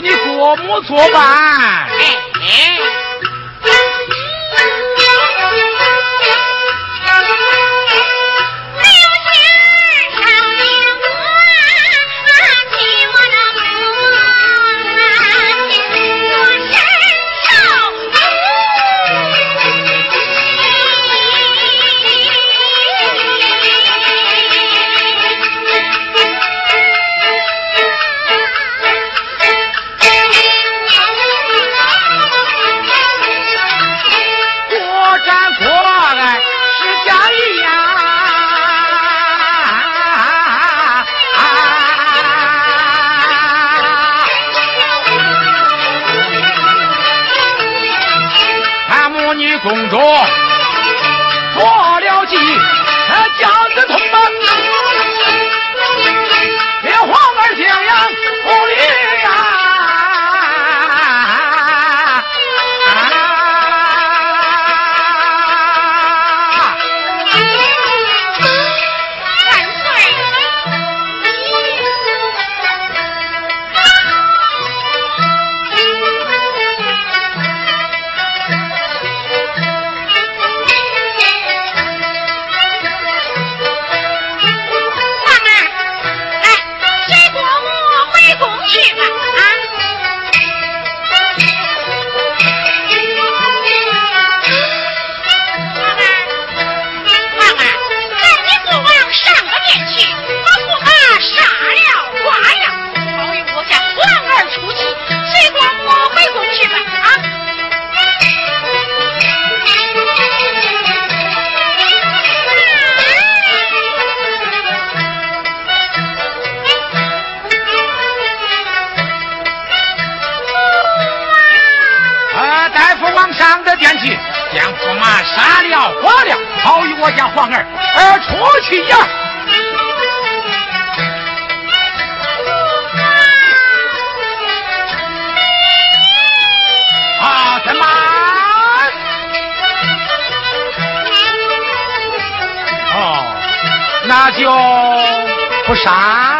你过目作伴的电器将驸马杀了花了好与我家皇儿呃出去呀啊什么？哦那就不杀。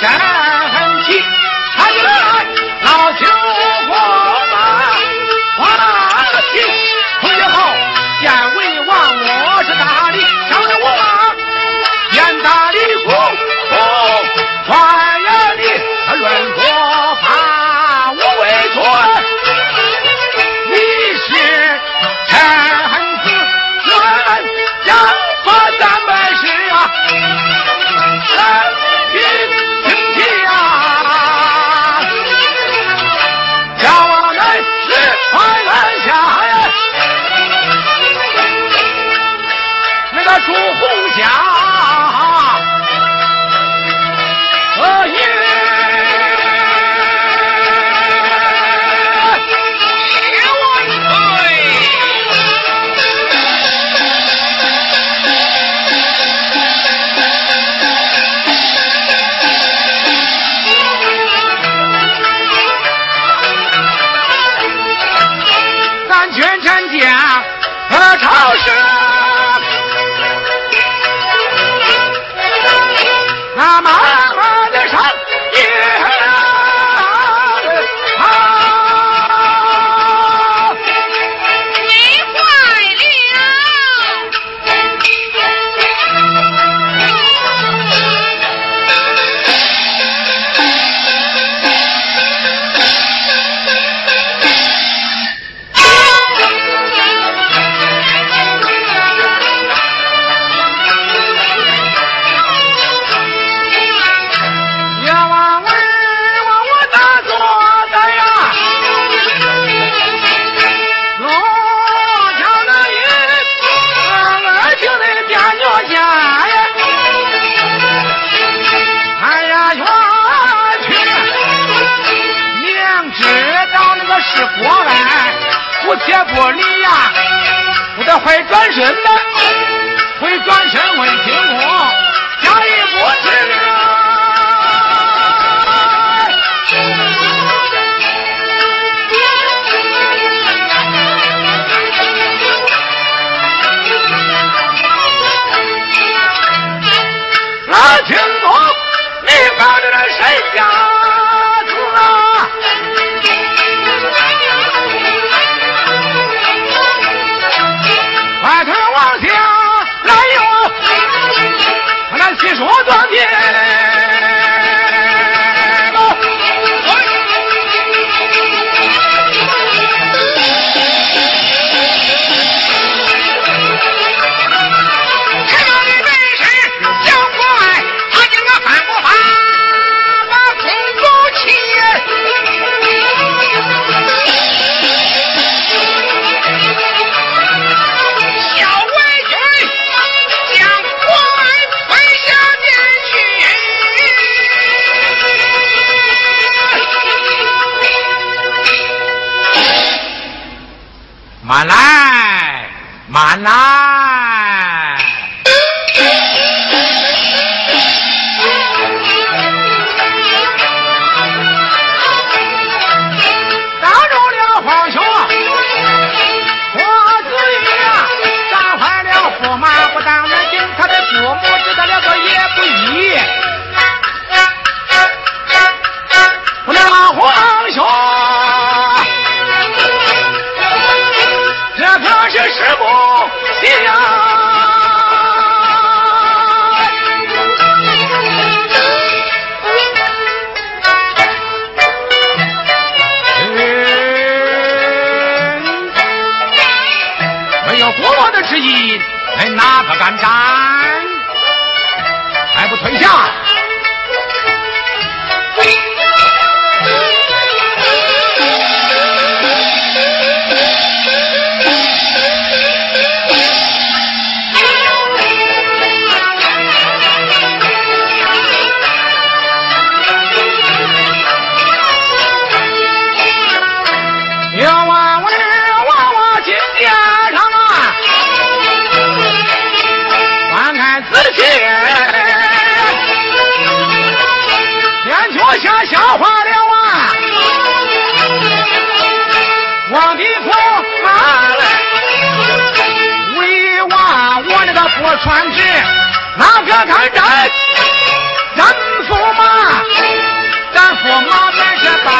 站起我是国安，不接玻璃呀，不得会转身的，会转身会进攻，下一步是啊，国王的旨意，还哪个敢站？还不退下？传旨，哪个看战？咱驸马，咱驸马在这办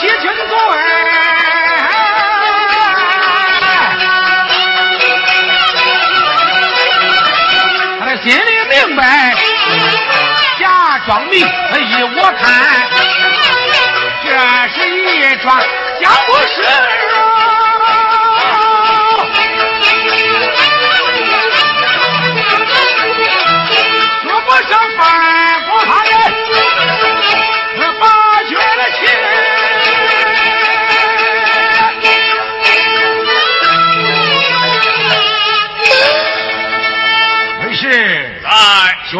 七军尊。心里明白，假装明，依我看，这是一桩家务事啊！说不上犯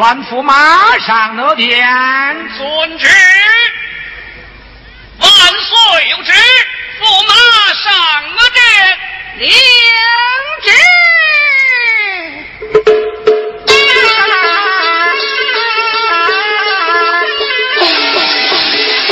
官府马上得见，遵旨。